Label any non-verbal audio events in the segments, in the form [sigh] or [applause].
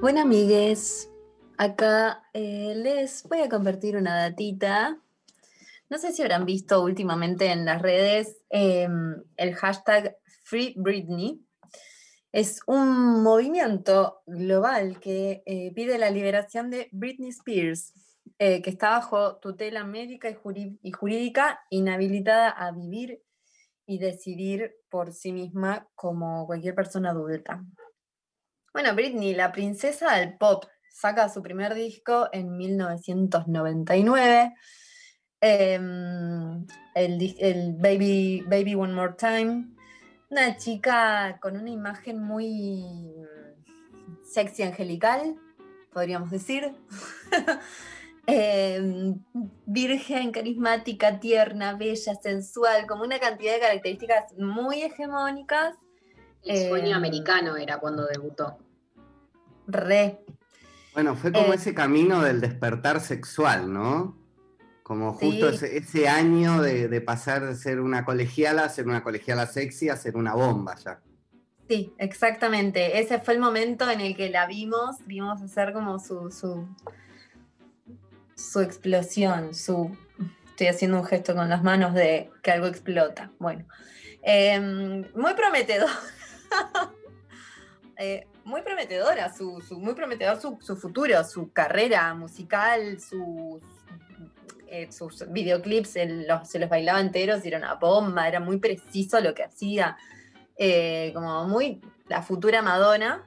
Bueno, amigues, acá eh, les voy a compartir una datita. No sé si habrán visto últimamente en las redes em, el hashtag Free Britney. Es un movimiento global que eh, pide la liberación de Britney Spears, eh, que está bajo tutela médica y jurídica, inhabilitada a vivir y decidir por sí misma como cualquier persona adulta. Bueno, Britney, la princesa del pop, saca su primer disco en 1999. Em, el, Baby, Baby One More Time. Una chica con una imagen muy sexy angelical, podríamos decir. [laughs] Em, virgen, carismática, tierna, bella, sensual, como una cantidad de características muy hegemónicas. El sueño em, americano era cuando debutó. Re. Bueno, fue como eh, ese camino del despertar sexual, ¿no? Como justo ese, año de, pasar de ser una colegiala a ser una colegiala sexy a ser una bomba ya. Sí, exactamente. Ese fue el momento en el que la vimos, vimos hacer como su, su, su explosión, su... Estoy haciendo un gesto con las manos de que algo explota. Bueno, em, muy prometedor. [laughs] eh, muy prometedora, su, muy prometedor su, futuro, su carrera musical, sus, eh, sus videoclips, se los bailaba enteros era una bomba, era muy preciso lo que hacía, eh, como muy la futura Madonna,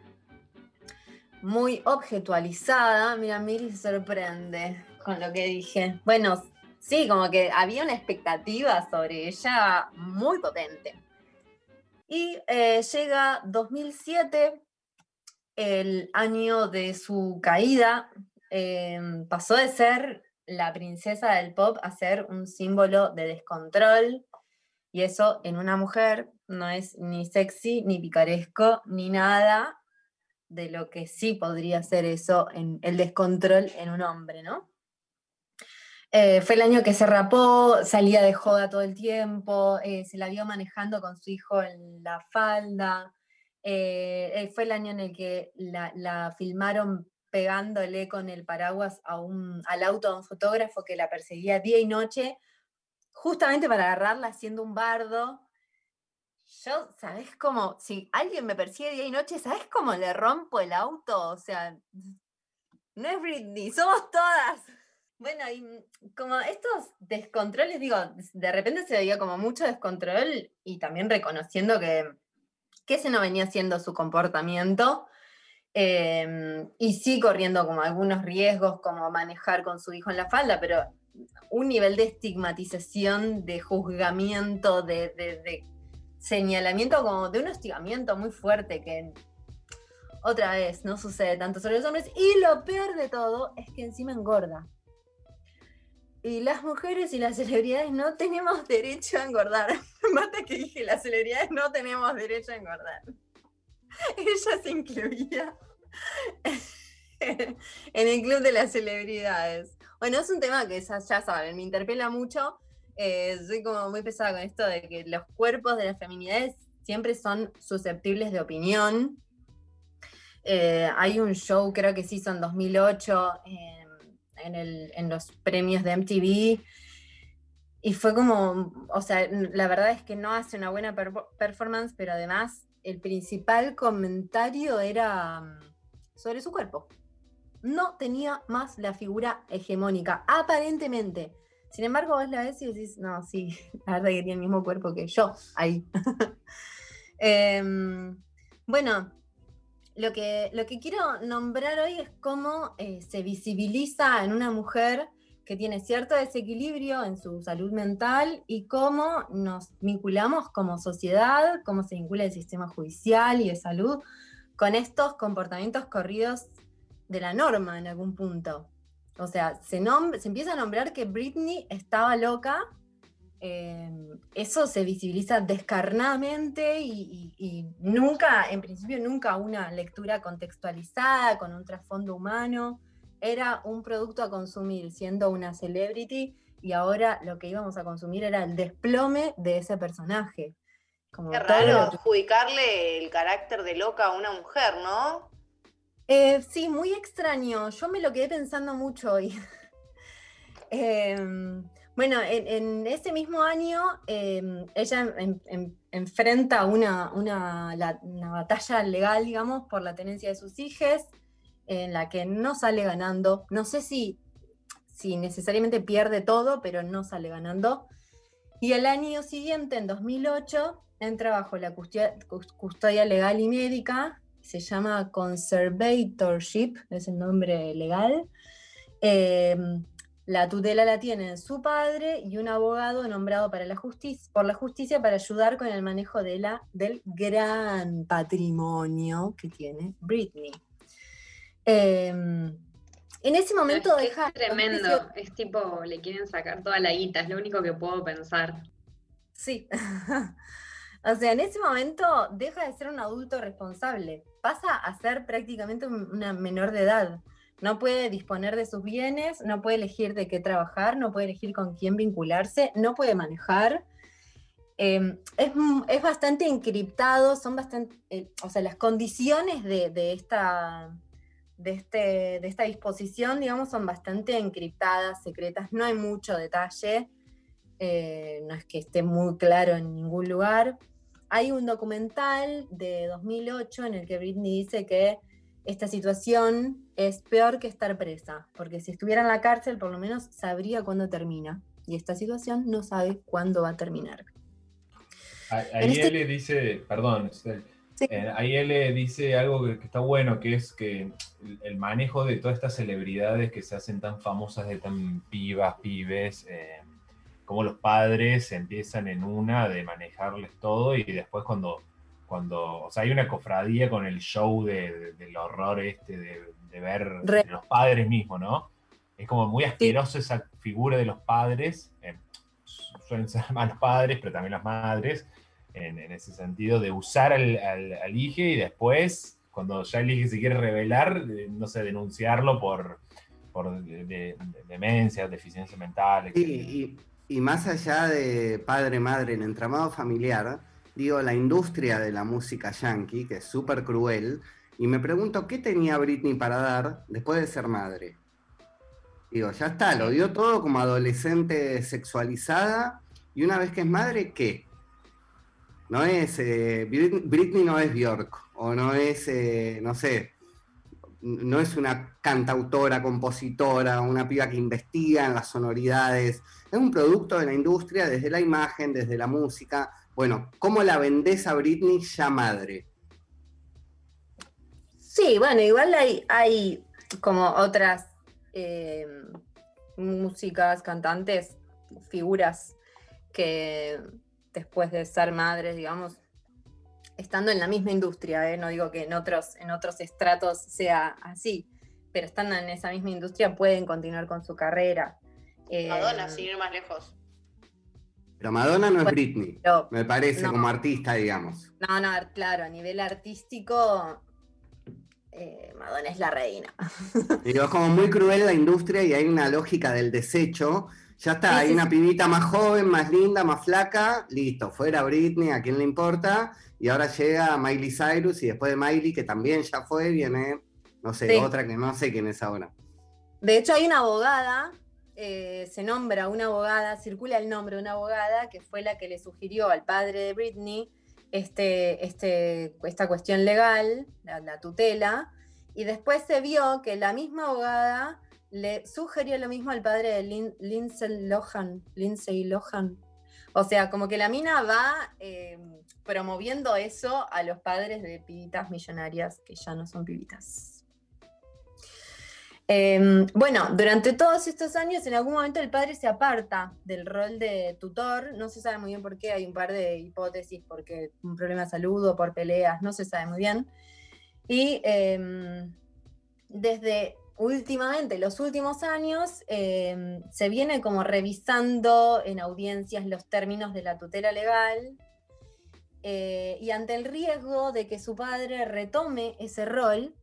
muy objetualizada. Mira, Miri se sorprende con lo que dije. Bueno, sí, como que había una expectativa sobre ella muy potente. Y eh, llega 2007, el año de su caída, em, pasó de ser la princesa del pop a ser un símbolo de descontrol. Y eso en una mujer no es ni sexy, ni picaresco, ni nada de lo que sí podría ser eso en el descontrol en un hombre, ¿no? Eh, fue el año que se rapó, salía de joda todo el tiempo, eh, se la vio manejando con su hijo en la falda, eh, eh, fue el año en el que la, filmaron pegándole con el paraguas al auto de un fotógrafo que la perseguía día y noche, justamente para agarrarla haciendo un bardo. Yo, ¿sabes cómo? Si alguien me persigue día y noche, ¿sabes cómo le rompo el auto? O sea, no es Britney, somos todas. Bueno, y como estos descontroles, digo, de repente se veía como mucho descontrol y también reconociendo que que ese no venía siendo su comportamiento. Em, y sí corriendo como algunos riesgos, como manejar con su hijo en la falda, pero un nivel de estigmatización, de juzgamiento, de, señalamiento, como de un hostigamiento muy fuerte que otra vez no sucede tanto sobre los hombres. Y lo peor de todo es que encima engorda. Y las mujeres y las celebridades no tenemos derecho a engordar. [laughs] Mata que dije, las celebridades no tenemos derecho a engordar. Ella se incluía [laughs] en el club de las celebridades. Bueno, es un tema que ya, saben, me interpela mucho. Eh, soy como muy pesada con esto de que los cuerpos de las feminidades siempre son susceptibles de opinión. Eh, hay un show, creo que sí, son 2008 en, los premios de MTV. Y fue como, o sea, la verdad es que no hace una buena performance, pero además el principal comentario era mm, sobre su cuerpo. No tenía más la figura hegemónica, aparentemente. Sin embargo, vos la ves y decís, no, sí, [laughs] la verdad que tiene el mismo cuerpo que yo, ahí. [laughs] Em, bueno, lo que, lo que quiero nombrar hoy es cómo eh, se visibiliza en una mujer que tiene cierto desequilibrio en su salud mental y cómo nos vinculamos como sociedad, cómo se vincula el sistema judicial y de salud con estos comportamientos corridos de la norma en algún punto. O sea, se, se empieza a nombrar que Britney estaba loca Em, eso se visibiliza descarnadamente y, nunca, en principio, nunca una lectura contextualizada con un trasfondo humano. Era un producto a consumir siendo una celebrity y ahora lo que íbamos a consumir era el desplome de ese personaje. Como Qué raro adjudicarle el carácter de loca a una mujer, ¿no? Eh, sí, muy extraño. Yo me lo quedé pensando mucho hoy. [laughs] Em, bueno, en, ese mismo año em, ella enfrenta una, una, batalla legal, digamos, por la tenencia de sus hijos, en la que no sale ganando. No sé si, si necesariamente pierde todo, pero no sale ganando. Y el año siguiente, en 2008, entra bajo la custodia, legal y médica, se llama Conservatorship, es el nombre legal. Em, la tutela la tienen su padre y un abogado nombrado para la justicia, por la justicia para ayudar con el manejo de la, del gran patrimonio que tiene Britney. Em, en ese momento es deja. Es tremendo, es tipo, le quieren sacar toda la guita, es lo único que puedo pensar. Sí. [laughs] o sea, en ese momento deja de ser un adulto responsable, pasa a ser prácticamente una menor de edad. No puede disponer de sus bienes, no puede elegir de qué trabajar, no puede elegir con quién vincularse, no puede manejar. Em, es, bastante encriptado, son bastante, eh, o sea, las condiciones de, de esta de, este, de esta disposición, digamos, son bastante encriptadas, secretas, no hay mucho detalle, eh, no es que esté muy claro en ningún lugar. Hay un documental de 2008 en el que Britney dice que esta situación es peor que estar presa, porque si estuviera en la cárcel por lo menos sabría cuándo termina, y esta situación no sabe cuándo va a terminar. Ahí este él le dice, perdón, eh, ahí él le dice algo que, está bueno, que es que el, manejo de todas estas celebridades que se hacen tan famosas, de tan pibas, pibes, eh, como los padres empiezan en una de manejarles todo y después cuando, cuando, o sea, hay una cofradía con el show del horror este de, ver los padres mismos, ¿no? Es como muy asqueroso esa figura de los padres, eh, suelen ser [laughs] más los padres, pero también las madres, en, ese sentido de usar al, al, hijo y después, cuando ya el hijo se quiere revelar, no sé, denunciarlo por, por de, demencia, deficiencia mental. Y, y, más allá de padre, madre, el entramado familiar, digo, la industria de la música yankee, que es súper cruel, y me pregunto qué tenía Britney para dar después de ser madre. Digo, ya está, lo dio todo como adolescente sexualizada, y una vez que es madre, ¿qué? No es, eh, Britney no es Bjork, o no es, eh, no sé, no es una cantautora, compositora, una piba que investiga en las sonoridades. Es un producto de la industria desde la imagen, desde la música. Bueno, ¿cómo la vendés a Britney ya madre? Sí, bueno, igual hay, hay como otras eh, músicas, cantantes, figuras que después de ser madres, digamos, estando en la misma industria, ¿eh? no digo que en otros, en otros estratos sea así, pero estando en esa misma industria pueden continuar con su carrera. Eh, Madonna, sin ir más lejos. Pero Madonna no es Britney, me parece, como artista, digamos. No, no, claro, a nivel artístico, eh, Madonna es la reina. [laughs] Digo, es como muy cruel la industria y hay una lógica del desecho ya está, hay una pibita más joven, más linda, más flaca, listo, fuera Britney, a quién le importa, y ahora llega Miley Cyrus y después de Miley, que también ya fue, viene, no sé, otra que no sé quién es ahora. De hecho, hay una abogada, eh, se nombra una abogada, circula el nombre de una abogada que fue la que le sugirió al padre de Britney este, este, esta cuestión legal, la tutela, y después se vio que la misma abogada le sugirió lo mismo al padre de Lindsay Lohan, Lindsay Lohan. O sea, como que la mina va eh, promoviendo eso a los padres de pibitas millonarias que ya no son pibitas. Em, bueno, durante todos estos años, en algún momento el padre se aparta del rol de tutor. No se sabe muy bien por qué, hay un par de hipótesis, porque un problema de salud o por peleas, no se sabe muy bien. Y em, desde últimamente, los últimos años, em, se viene como revisando en audiencias los términos de la tutela legal eh, y ante el riesgo de que su padre retome ese rol,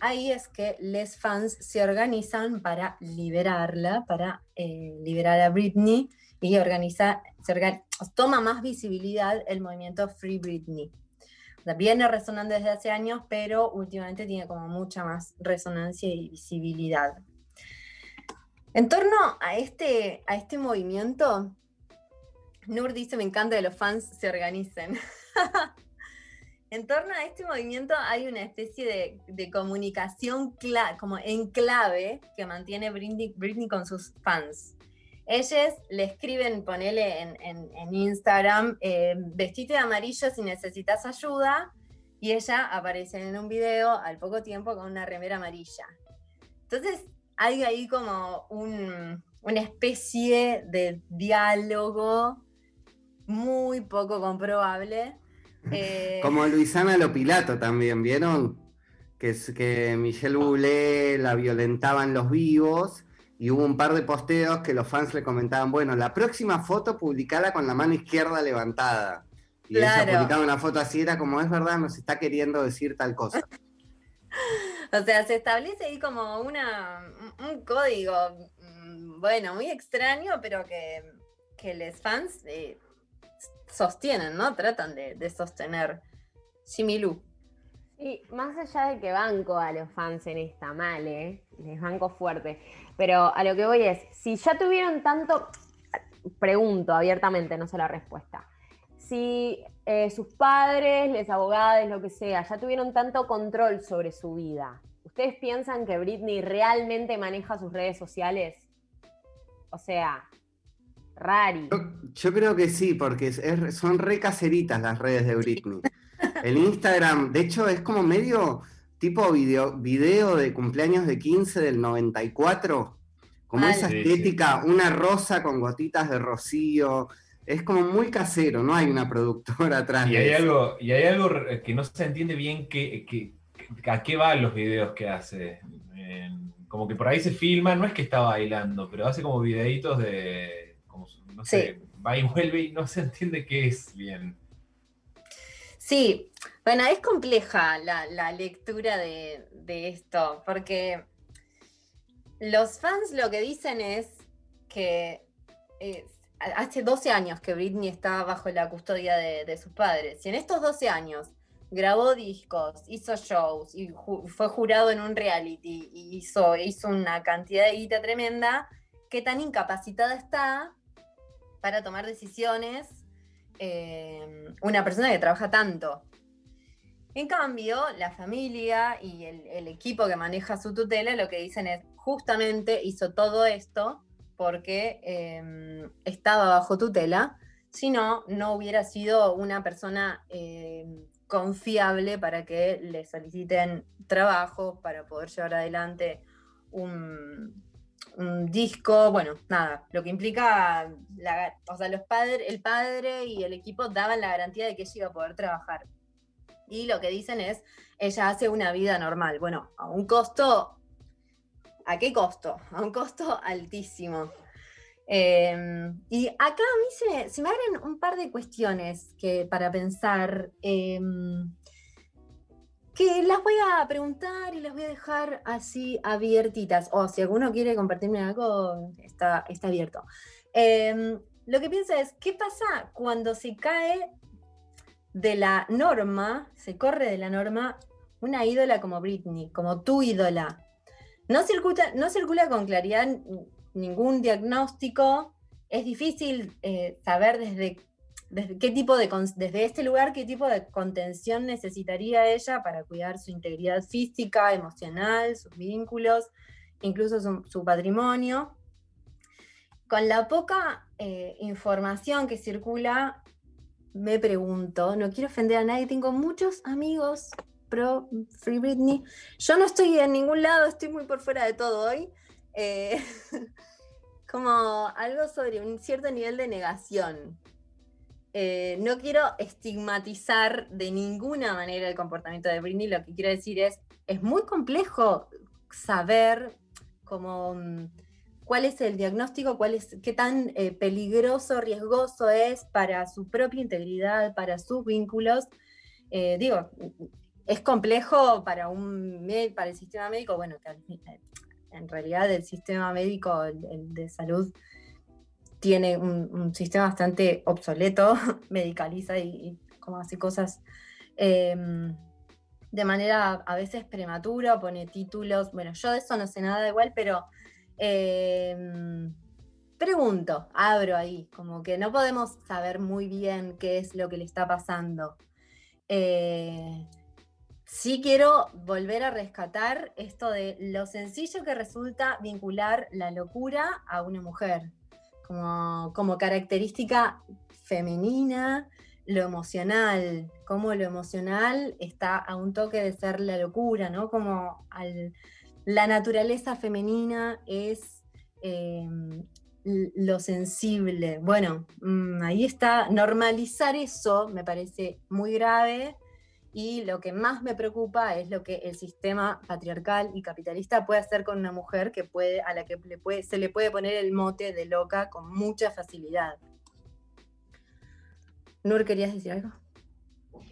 ahí es que les fans se organizan para liberarla, para eh, liberar a Britney y organiza, toma más visibilidad el movimiento Free Britney. viene resonando desde hace años, pero últimamente tiene como mucha más resonancia y visibilidad. En torno a este, a este movimiento, Nur dice, me encanta que los fans se organicen. [laughs] en torno a este movimiento hay una especie de, comunicación como en clave que mantiene Britney, con sus fans. Ellos le escriben, ponele en, Instagram, eh, vestite de amarillo si necesitas ayuda, y ella aparece en un video al poco tiempo con una remera amarilla. Entonces, hay ahí como una especie de diálogo muy poco comprobable. Eh, como Luisana Lopilato también, ¿vieron? Que, es, que Michelle Bublé la violentaban los vivos y hubo un par de posteos que los fans le comentaban, bueno, la próxima foto publicada con la mano izquierda levantada. Y ella publicaba una foto así, era como, es verdad, nos está queriendo decir tal cosa. [laughs] o sea, se establece ahí como una, un código, mm, bueno, muy extraño, pero que, que los fans eh, sostienen, ¿no? Tratan de, sostener. Similú. Y más allá de que banco a los fans en esta mal, ¿eh? les banco fuerte, pero a lo que voy es, si ya tuvieron tanto, pregunto abiertamente, no sé la respuesta, si eh, sus padres, les abogados, lo que sea, ya tuvieron tanto control sobre su vida, ¿ustedes piensan que Britney realmente maneja sus redes sociales? O sea, Rari. Yo, creo que sí, porque son re caseritas las redes de Britney. [laughs] El Instagram, de hecho, es como medio tipo video, video de cumpleaños de 15 del 94. Como esa estética, una rosa con gotitas de rocío. Es como muy casero, no hay una productora [laughs] atrás. Y hay, algo, y hay algo que no se entiende bien que, a qué van los videos que hace. como que por ahí se filma, no es que está bailando, pero hace como videitos de no sé, va y vuelve y no se entiende qué es bien. Sí, bueno, es compleja la, lectura de, esto, porque los fans lo que dicen es que hace 12 años que Britney está bajo la custodia de, sus padres, y en estos 12 años grabó discos, hizo shows, y fue jurado en un reality, y hizo, hizo una cantidad de guita tremenda, qué tan incapacitada está para tomar decisiones eh, una persona que trabaja tanto. En cambio, la familia y el, equipo que maneja su tutela lo que dicen es, justamente hizo todo esto porque eh, estaba bajo tutela, si no, no hubiera sido una persona eh, confiable para que le soliciten trabajo, para poder llevar adelante un, un disco, bueno, nada, lo que implica, o sea, los padres, el padre y el equipo daban la garantía de que ella iba a poder trabajar. Y lo que dicen es, ella hace una vida normal. Bueno, a un costo, ¿a qué costo? [laughs] A un costo altísimo. Em, y acá a mí se me, abren un par de cuestiones que, para pensar. Em, que las voy a preguntar y las voy a dejar así abiertitas. O si alguno quiere compartirme algo, está, está abierto. Em, lo que pienso es, ¿qué pasa cuando se cae de la norma, se corre de la norma, una ídola como Britney, como tu ídola? No circula, no circula con claridad ningún diagnóstico, es difícil eh, saber desde desde, qué tipo de, desde este lugar, qué tipo de contención necesitaría ella para cuidar su integridad física, emocional, sus vínculos, incluso su, patrimonio. Con la poca eh, información que circula, me pregunto, no quiero ofender a nadie, tengo muchos amigos pro Free Britney. Yo no estoy en ningún lado, estoy muy por fuera de todo hoy. Eh, [laughs] como algo sobre un cierto nivel de negación. Eh, no quiero estigmatizar de ninguna manera el comportamiento de Britney, lo que quiero decir es, es muy complejo saber cómo, mm, cuál es el diagnóstico, cuál es, qué tan eh, peligroso, riesgoso es para su propia integridad, para sus vínculos. Eh, digo, es complejo para, un, para el sistema médico, bueno, en realidad el sistema médico de salud tiene un, sistema bastante obsoleto, [laughs] medicaliza y, como hace cosas em, de manera a veces prematura, pone títulos, bueno, yo de eso no sé nada igual, pero em, pregunto, abro ahí, como que no podemos saber muy bien qué es lo que le está pasando. Eh, sí quiero volver a rescatar esto de lo sencillo que resulta vincular la locura a una mujer, como, como característica femenina, lo emocional, como lo emocional está a un toque de ser la locura, ¿no? Como la naturaleza femenina es em, lo sensible. Bueno, mm, ahí está, normalizar eso me parece muy grave y lo que más me preocupa es lo que el sistema patriarcal y capitalista puede hacer con una mujer que puede, a la que se le puede poner el mote de loca con mucha facilidad. Nur, ¿querías decir algo?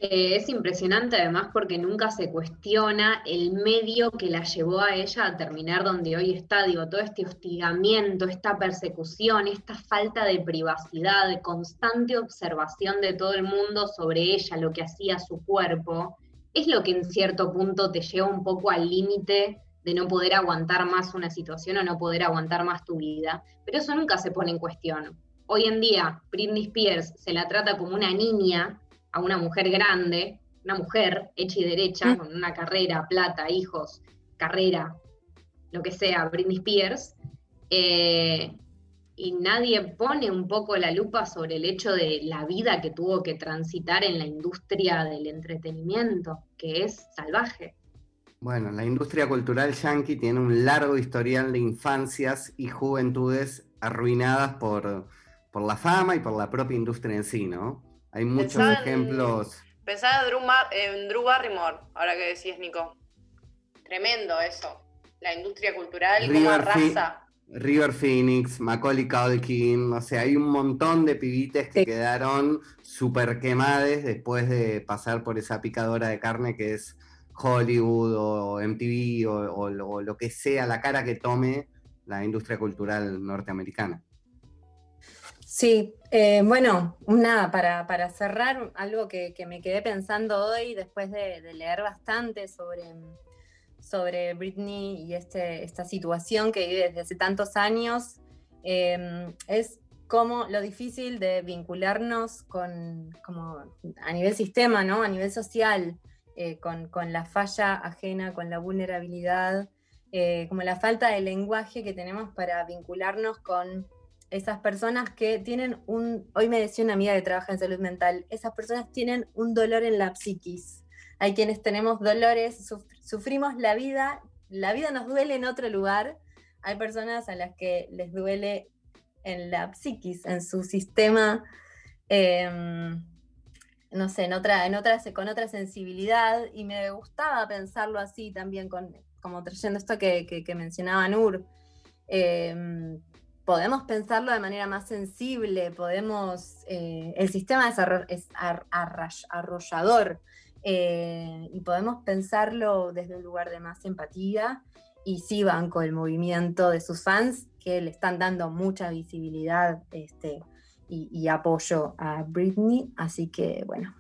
Es impresionante además porque nunca se cuestiona el medio que la llevó a ella a terminar donde hoy está, digo, todo este hostigamiento, esta persecución, esta falta de privacidad, de constante observación de todo el mundo sobre ella, lo que hacía su cuerpo, es lo que en cierto punto te lleva un poco al límite de no poder aguantar más una situación o no poder aguantar más tu vida, pero eso nunca se pone en cuestión. Hoy en día, Britney Spears se la trata como una niña, a una mujer grande, una mujer hecha y derecha, mm. con una carrera, plata, hijos, carrera, lo que sea, Britney Spears, eh, y nadie pone un poco la lupa sobre el hecho de la vida que tuvo que transitar en la industria del entretenimiento, que es salvaje. Bueno, la industria cultural yankee tiene un largo historial de infancias y juventudes arruinadas por, por la fama y por la propia industria en sí, ¿no? Hay muchos ejemplos. Pensaba en Drew, Barrymore, ahora que decías, Nico. Tremendo eso. La industria cultural River como arrasa. River Phoenix, Macaulay Culkin, o sea, hay un montón de pibites que quedaron súper quemadas después de pasar por esa picadora de carne que es Hollywood o MTV o lo que sea, la cara que tome la industria cultural norteamericana. Sí, eh, bueno, nada, para, cerrar, algo que, me quedé pensando hoy después de, leer bastante sobre, sobre Britney y este, esta situación que vive desde hace tantos años, em, es como lo difícil de vincularnos con, como a nivel sistema, ¿no? a nivel social, eh, con, la falla ajena, con la vulnerabilidad, eh, como la falta de lenguaje que tenemos para vincularnos con esas personas que tienen un, hoy me decía una amiga que trabaja en salud mental, esas personas tienen un dolor en la psiquis. Hay quienes tenemos dolores, sufrimos la vida, la vida nos duele en otro lugar. Hay personas a las que les duele en la psiquis, en su sistema, em, no sé, en otra, en otra, con otra sensibilidad. Y me gustaba pensarlo así también, con, como trayendo esto que, que, mencionaba Nur. Em, podemos pensarlo de manera más sensible, podemos, eh, el sistema es, arrollador eh, y podemos pensarlo desde un lugar de más empatía y sí banco el movimiento de sus fans que le están dando mucha visibilidad este, y apoyo a Britney, así que bueno,